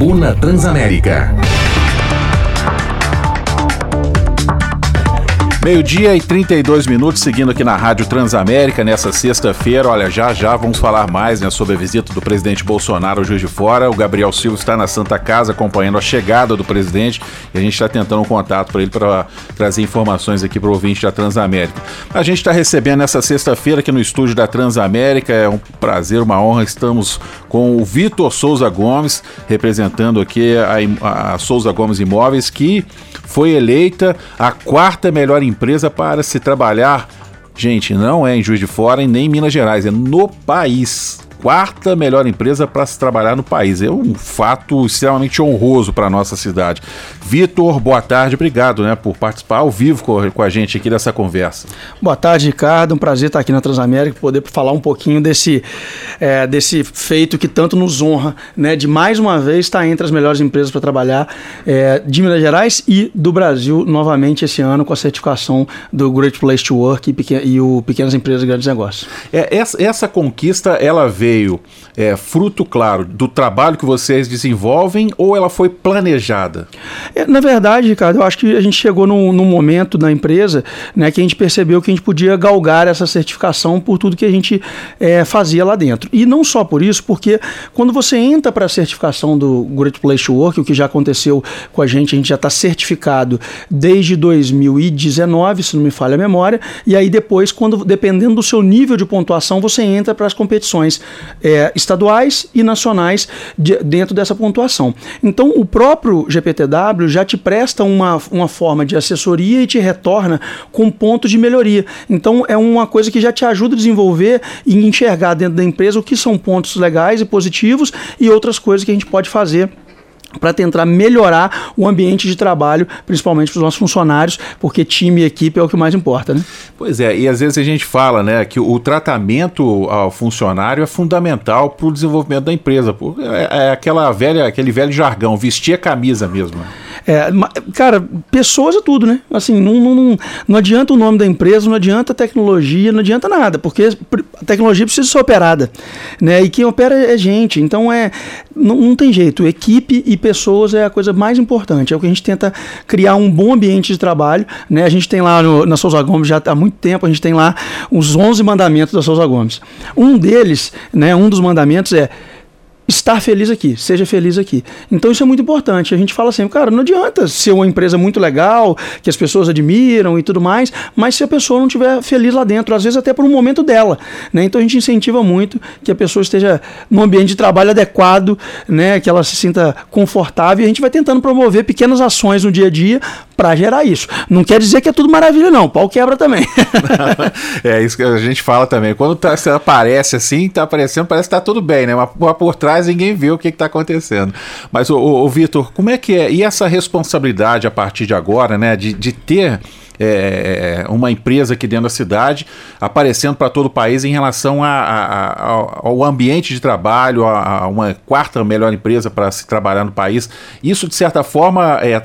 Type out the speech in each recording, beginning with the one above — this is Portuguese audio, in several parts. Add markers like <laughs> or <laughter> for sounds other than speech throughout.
Tribuna Transamérica. Meio-dia e 32 minutos, seguindo aqui na Rádio Transamérica nessa sexta-feira. Olha, já já vamos falar mais né, sobre a visita do presidente Bolsonaro ao Juiz de Fora. O Gabriel Silva está na Santa Casa acompanhando a chegada do presidente e a gente está tentando um contato para ele para trazer informações aqui para o ouvinte da Transamérica. A gente está recebendo nessa sexta-feira aqui no estúdio da Transamérica. É um prazer, uma honra. Estamos com o Vitor Souza Gomes, representando aqui a, a Souza Gomes Imóveis, que foi eleita a quarta melhor para se trabalhar. Gente, não é em Juiz de Fora e nem em Minas Gerais, é no país quarta melhor empresa para se trabalhar no país. É um fato extremamente honroso para a nossa cidade. Vitor, boa tarde, obrigado né, por participar ao vivo com a gente aqui dessa conversa. Boa tarde, Ricardo. Um prazer estar aqui na Transamérica e poder falar um pouquinho desse, é, desse feito que tanto nos honra, né, de mais uma vez estar entre as melhores empresas para trabalhar é, de Minas Gerais e do Brasil novamente esse ano com a certificação do Great Place to Work e, e o Pequenas Empresas e Grandes Negócios. É, essa, essa conquista, ela veio veio é, fruto, claro, do trabalho que vocês desenvolvem ou ela foi planejada? É, na verdade, Ricardo, eu acho que a gente chegou num, num, momento na empresa né, que a gente percebeu que a gente podia galgar essa certificação por tudo que a gente é, fazia lá dentro. E não só por isso, porque quando você entra para a certificação do Great Place to Work, o que já aconteceu com a gente, a gente já está certificado desde 2019, se não me falha a memória, e aí depois, quando dependendo do seu nível de pontuação, você entra para as competições é, estaduais e nacionais de, dentro dessa pontuação. Então, o próprio GPTW já te presta uma, uma forma de assessoria e te retorna com pontos de melhoria. Então, é uma coisa que já te ajuda a desenvolver e enxergar dentro da empresa o que são pontos legais e positivos e outras coisas que a gente pode fazer para tentar melhorar o ambiente de trabalho, principalmente para os nossos funcionários, porque time e equipe é o que mais importa, né? Pois é, e às vezes a gente fala, né, que o tratamento ao funcionário é fundamental para o desenvolvimento da empresa. É, é aquela velha, aquele velho jargão, vestir a camisa mesmo. É, cara, pessoas é tudo, né? Assim, não, não, não adianta o nome da empresa, não adianta a tecnologia, não adianta nada, porque a tecnologia precisa ser operada, né? E quem opera é gente, então é não, não tem jeito. Equipe e pessoas é a coisa mais importante. É o que a gente tenta criar um bom ambiente de trabalho, né? A gente tem lá no, na Souza Gomes já há muito tempo, a gente tem lá os 11 mandamentos da Souza Gomes. Um deles, né? Um dos mandamentos é estar feliz aqui, seja feliz aqui. Então isso é muito importante. A gente fala sempre, cara, não adianta ser uma empresa muito legal, que as pessoas admiram e tudo mais, mas se a pessoa não estiver feliz lá dentro, às vezes até por um momento dela, né? Então a gente incentiva muito que a pessoa esteja num ambiente de trabalho adequado, né, que ela se sinta confortável e a gente vai tentando promover pequenas ações no dia a dia para gerar isso. Não quer dizer que é tudo maravilha não, pau quebra também. <laughs> é isso que a gente fala também. Quando tá, aparece assim, tá aparecendo, parece que tá tudo bem, né? Mas por trás trás ninguém vê o que está acontecendo. Mas, o, o, o Vitor, como é que é? E essa responsabilidade a partir de agora, né, de, de ter é, uma empresa aqui dentro da cidade aparecendo para todo o país em relação a, a, a, ao ambiente de trabalho, a, uma quarta melhor empresa para se trabalhar no país. Isso, de certa forma, é,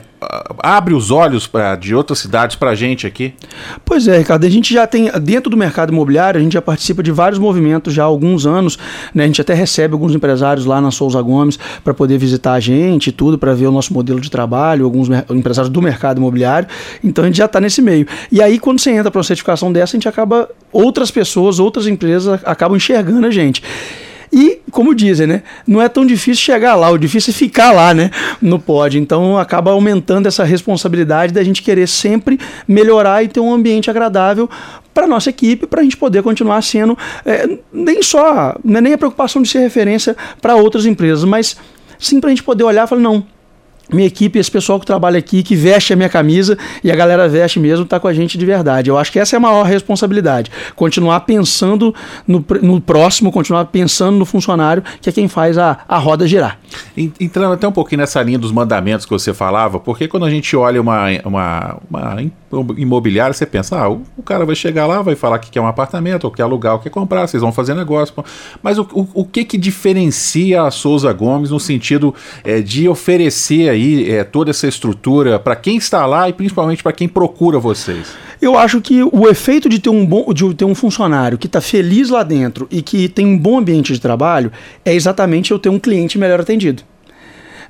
abre os olhos pra, de outras cidades para a gente aqui? Pois é, Ricardo. A gente já tem, dentro do mercado imobiliário, a gente já participa de vários movimentos já há alguns anos. Né? A gente até recebe alguns empresários lá na Souza Gomes para poder visitar a gente e tudo, para ver o nosso modelo de trabalho, alguns empresários do mercado imobiliário. Então a gente já está nesse meio. E aí, quando você entra para uma certificação dessa, a gente acaba, outras pessoas, outras empresas acabam enxergando a gente. E, como dizem, né? Não é tão difícil chegar lá, o difícil é ficar lá, né? No pódio. Então acaba aumentando essa responsabilidade da gente querer sempre melhorar e ter um ambiente agradável para nossa equipe, para a gente poder continuar sendo é, nem só, é nem a preocupação de ser referência para outras empresas, mas sim para a gente poder olhar e falar, não, minha equipe, esse pessoal que trabalha aqui, que veste a minha camisa e a galera veste mesmo, está com a gente de verdade. Eu acho que essa é a maior responsabilidade. Continuar pensando no, no próximo, continuar pensando no funcionário, que é quem faz a, a roda girar. Entrando até um pouquinho nessa linha dos mandamentos que você falava, porque quando a gente olha uma, uma, uma imobiliária, você pensa, ah, o, o, cara vai chegar lá, vai falar que quer um apartamento, ou quer alugar, ou quer comprar, vocês vão fazer negócio. Mas o, o, o que que diferencia a Souza Gomes no sentido é, de oferecer aí é, toda essa estrutura para quem está lá e principalmente para quem procura vocês? Eu acho que o efeito de ter um bom, de ter um funcionário que está feliz lá dentro e que tem um bom ambiente de trabalho é exatamente eu ter um cliente melhor atendido.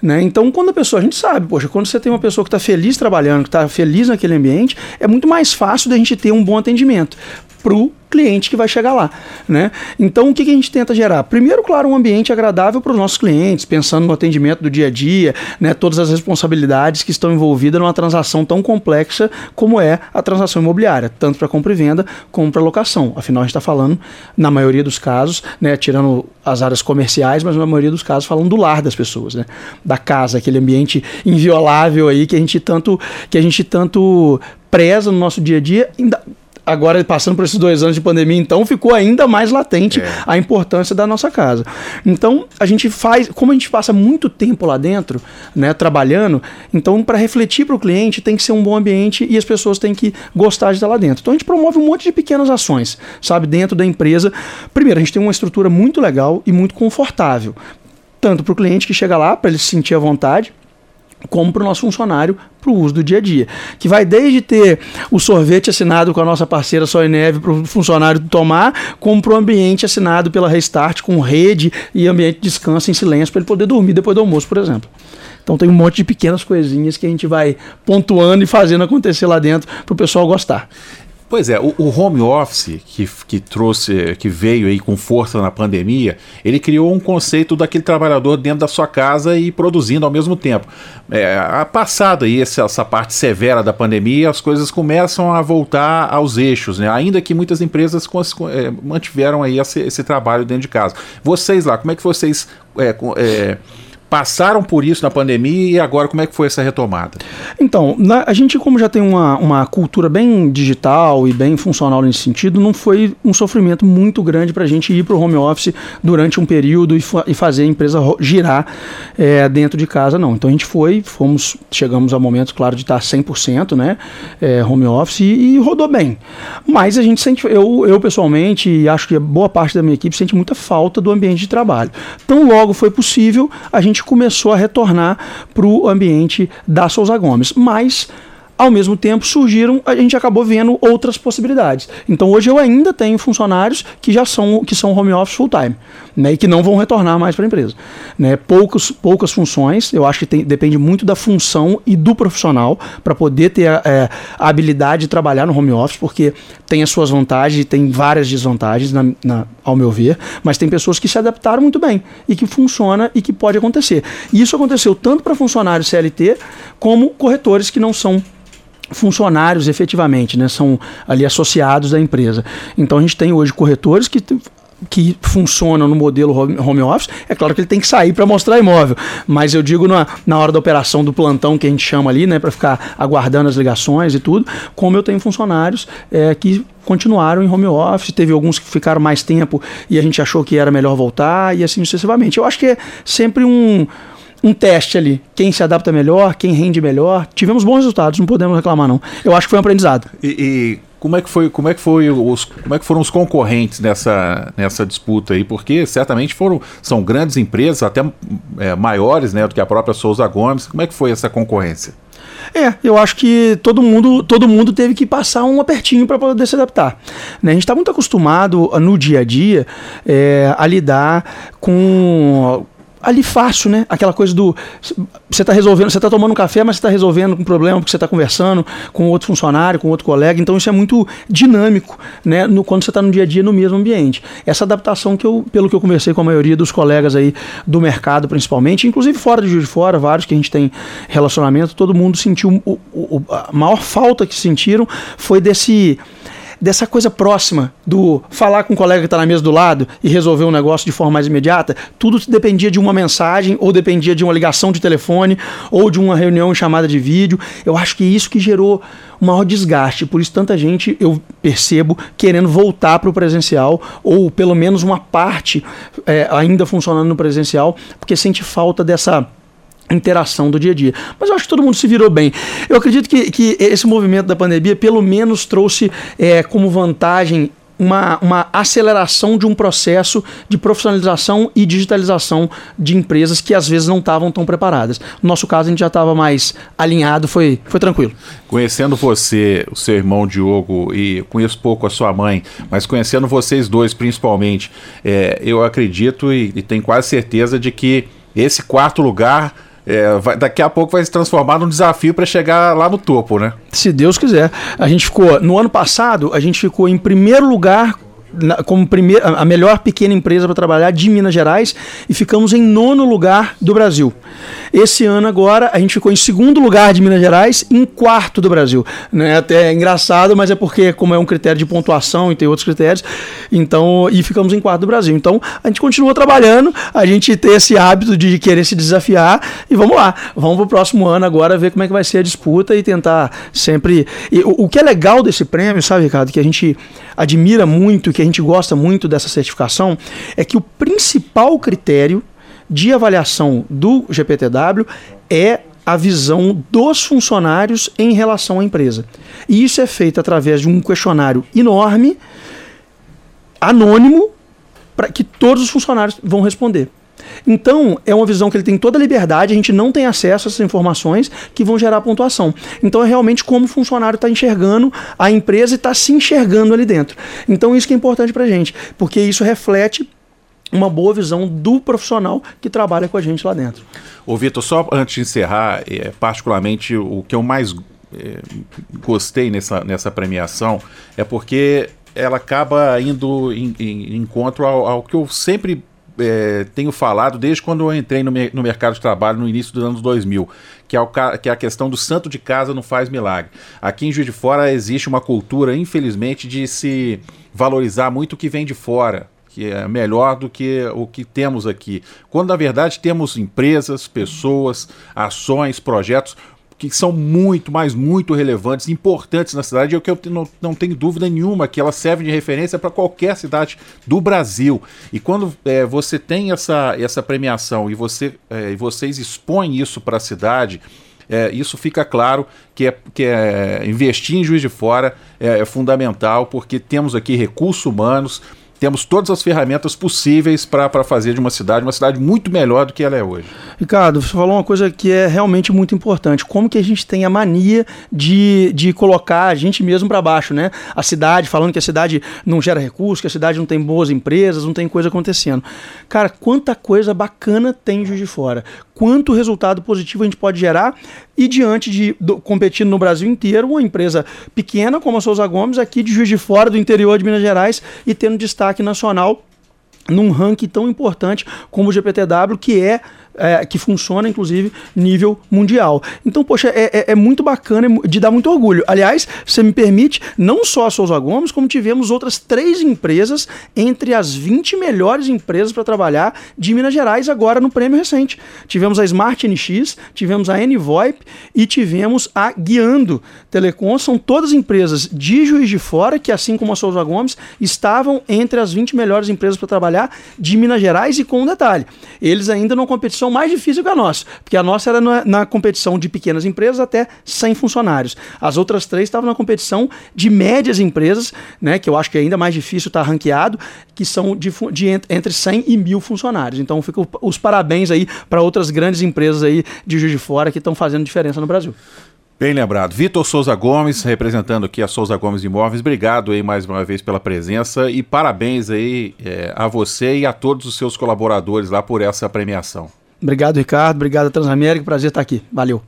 Né? Então, quando a pessoa, a gente sabe, poxa, quando você tem uma pessoa que está feliz trabalhando, que está feliz naquele ambiente, é muito mais fácil da gente ter um bom atendimento para o cliente que vai chegar lá. Né? Então, o que, que a gente tenta gerar? Primeiro, claro, um ambiente agradável para os nossos clientes, pensando no atendimento do dia a dia, né, todas as responsabilidades que estão envolvidas numa transação tão complexa como é a transação imobiliária, tanto para compra e venda como para locação. Afinal, a gente está falando, na maioria dos casos, né, tirando as áreas comerciais, mas na maioria dos casos falando do lar das pessoas, né, da casa, aquele ambiente inviolável aí que a gente tanto que a gente tanto preza no nosso dia a dia, ainda agora passando por esses dois anos de pandemia, então ficou ainda mais latente é. a importância da nossa casa. Então a gente faz, como a gente passa muito tempo lá dentro, né, trabalhando, então para refletir para o cliente tem que ser um bom ambiente e as pessoas têm que gostar de estar lá dentro. Então a gente promove um monte de pequenas ações, sabe, dentro da empresa. Primeiro, a gente tem uma estrutura muito legal e muito confortável, tanto para o cliente que chega lá para ele se sentir à vontade como para o nosso funcionário para o uso do dia a dia. Que vai desde ter o sorvete assinado com a nossa parceira Sol Neve para o funcionário tomar, como para o ambiente assinado pela Restart com rede e ambiente de descanso em silêncio para ele poder dormir depois do almoço, por exemplo. Então tem um monte de pequenas coisinhas que a gente vai pontuando e fazendo acontecer lá dentro para o pessoal gostar. Pois é, o, o, home office que, que trouxe, que veio aí com força na pandemia, ele criou um conceito daquele trabalhador dentro da sua casa e produzindo ao mesmo tempo. É, passada aí essa, essa parte severa da pandemia, as coisas começam a voltar aos eixos, né? Ainda que muitas empresas é, mantiveram aí esse, esse, trabalho dentro de casa. Vocês lá, como é que vocês é, é passaram por isso na pandemia e agora como é que foi essa retomada? Então, na, a gente, como já tem uma, uma cultura bem digital e bem funcional nesse sentido, não foi um sofrimento muito grande para a gente ir para o home office durante um período e, fa e fazer a empresa girar é, dentro de casa, não. Então a gente foi, fomos, chegamos ao momento, claro, de estar 100% né, é, home office e, e, rodou bem. Mas a gente sente, eu, eu pessoalmente, e acho que boa parte da minha equipe sente muita falta do ambiente de trabalho. Então logo foi possível, a gente começou a retornar para o ambiente da Souza Gomes. Mas ao mesmo tempo surgiram, a gente acabou vendo outras possibilidades. Então hoje eu ainda tenho funcionários que já são que são home office full time, né, e que não vão retornar mais para a empresa, né? Poucos, poucas funções, eu acho que tem, depende muito da função e do profissional para poder ter a, é, a, habilidade de trabalhar no home office, porque tem as suas vantagens e tem várias desvantagens, na, na, ao meu ver, mas tem pessoas que se adaptaram muito bem e que funciona e que pode acontecer. E isso aconteceu tanto para funcionários CLT como corretores que não são funcionários efetivamente, né? São ali associados da empresa. Então a gente tem hoje corretores que que funcionam no modelo home office, é claro que ele tem que sair para mostrar imóvel, mas eu digo na, na hora da operação do plantão que a gente chama ali, né, para ficar aguardando as ligações e tudo, como eu tenho funcionários é, que continuaram em home office, teve alguns que ficaram mais tempo e a gente achou que era melhor voltar e assim sucessivamente. Eu acho que é sempre um um teste ali. Quem se adapta melhor, quem rende melhor. Tivemos bons resultados, não podemos reclamar, não. Eu acho que foi um aprendizado. E, e como é que foi, como é que foi os, como é que foram os concorrentes nessa, nessa disputa aí? Porque certamente foram, são grandes empresas, até é, maiores, né, do que a própria Souza Gomes. Como é que foi essa concorrência? É, eu acho que todo mundo, todo mundo teve que passar um apertinho para poder se adaptar. Né? A gente está muito acostumado no dia a dia é, a lidar com ali fácil, né? Aquela coisa do. Você está resolvendo, você está tomando um café, mas você está resolvendo um problema porque você está conversando com outro funcionário, com outro colega. Então isso é muito dinâmico, né? No, quando você está no dia a dia no mesmo ambiente. Essa adaptação que eu, pelo que eu conversei com a maioria dos colegas aí do mercado, principalmente, inclusive fora de Juiz de Fora, vários que a gente tem relacionamento, todo mundo sentiu. O, o, a maior falta que sentiram foi desse dessa coisa próxima do falar com um colega que está na mesa do lado e resolver um negócio de forma mais imediata, tudo dependia de uma mensagem, ou dependia de uma ligação de telefone, ou de uma reunião em chamada de vídeo. Eu acho que é isso que gerou o maior desgaste. Por isso, tanta gente eu percebo querendo voltar para o presencial, ou pelo menos uma parte é, ainda funcionando no presencial, porque sente falta dessa interação do dia a dia. Mas eu acho que todo mundo se virou bem. Eu acredito que, que esse movimento da pandemia, pelo menos, trouxe é, como vantagem uma, uma aceleração de um processo de profissionalização e digitalização de empresas que às vezes não estavam tão preparadas. No nosso caso, a gente já estava mais alinhado, foi, foi tranquilo. Conhecendo você, o seu irmão Diogo, e conheço pouco a sua mãe, mas conhecendo vocês dois principalmente, é, eu acredito e, e tenho quase certeza de que esse quarto lugar é, vai, daqui a pouco vai se transformar num desafio para chegar lá no topo, né? Se Deus quiser. A gente ficou, no ano passado, a gente ficou em primeiro lugar na, como primeira, a melhor pequena empresa para trabalhar de Minas Gerais e ficamos em nono lugar do Brasil. Esse ano agora a gente ficou em segundo lugar de Minas Gerais em quarto do Brasil. Né? Até é engraçado, mas é porque como é um critério de pontuação e tem outros critérios, então e ficamos em quarto do Brasil. Então a gente continua trabalhando, a gente tem esse hábito de querer se desafiar e vamos lá, vamos para o próximo ano agora ver como é que vai ser a disputa e tentar sempre. E, o, o que é legal desse prêmio, sabe, Ricardo, que a gente admira muito, que a gente gosta muito dessa certificação, é que o principal critério de avaliação do GPTW é a visão dos funcionários em relação à empresa. E isso é feito através de um questionário enorme, anônimo, para que todos os funcionários vão responder. Então, é uma visão que ele tem toda a liberdade, a gente não tem acesso a essas informações que vão gerar pontuação. Então, é realmente como o funcionário está enxergando a empresa e está se enxergando ali dentro. Então, isso que é importante para a gente, porque isso reflete uma boa visão do profissional que trabalha com a gente lá dentro. Ô Vitor, só antes de encerrar, é, particularmente o que eu mais é, gostei nessa, nessa premiação é porque ela acaba indo em, em encontro ao, ao que eu sempre é, tenho falado desde quando eu entrei no, no, mercado de trabalho no início dos anos 2000, que é, o, que é a questão do santo de casa não faz milagre. Aqui em Juiz de Fora existe uma cultura, infelizmente, de se valorizar muito o que vem de fora, que é melhor do que o que temos aqui. Quando na verdade temos empresas, pessoas, ações, projetos que são muito, mas muito relevantes, importantes na cidade, e o que eu não, não tenho dúvida nenhuma que elas servem de referência para qualquer cidade do Brasil. E quando é, você tem essa, essa premiação e você, é, vocês expõem isso para a cidade, é, isso fica claro que, é, que é, investir em Juiz de Fora é, é fundamental, porque temos aqui recursos humanos, temos todas as ferramentas possíveis para fazer de uma cidade uma cidade muito melhor do que ela é hoje. Ricardo, você falou uma coisa que é realmente muito importante. Como que a gente tem a mania de, de colocar a gente mesmo para baixo, né? A cidade, falando que a cidade não gera recursos, que a cidade não tem boas empresas, não tem coisa acontecendo. Cara, quanta coisa bacana tem de Fora. Quanto resultado positivo a gente pode gerar e diante de do, competindo no Brasil inteiro, uma empresa pequena como a Souza Gomes, aqui de Juiz de Fora, do interior de Minas Gerais, e tendo destaque nacional num ranking tão importante como o GPTW, que é é, que funciona, inclusive, nível mundial. Então, poxa, é, é, é, muito bacana de dar muito orgulho. Aliás, você me permite, não só a Souza Gomes, como tivemos outras três empresas entre as 20 melhores empresas para trabalhar de Minas Gerais agora no prêmio recente. Tivemos a Smart NX, tivemos a NVoip e tivemos a Guiando Telecom. São todas empresas de Juiz de Fora que, assim como a Souza Gomes, estavam entre as 20 melhores empresas para trabalhar de Minas Gerais e com um detalhe, eles ainda não competição competição mais difícil que a nossa, porque a nossa era na, na competição de pequenas empresas até 100 funcionários. As outras três estavam na competição de médias empresas, né, que eu acho que é ainda mais difícil estar tá ranqueado, que são de, de entre 100 e mil funcionários. Então, fica os parabéns aí para outras grandes empresas aí de Juiz de Fora que estão fazendo diferença no Brasil. Bem lembrado. Vitor Souza Gomes, representando aqui a Souza Gomes Imóveis, obrigado aí mais uma vez pela presença e parabéns aí é, a você e a todos os seus colaboradores lá por essa premiação. Obrigado, Ricardo. Obrigado, Transamérica. Prazer estar aqui. Valeu.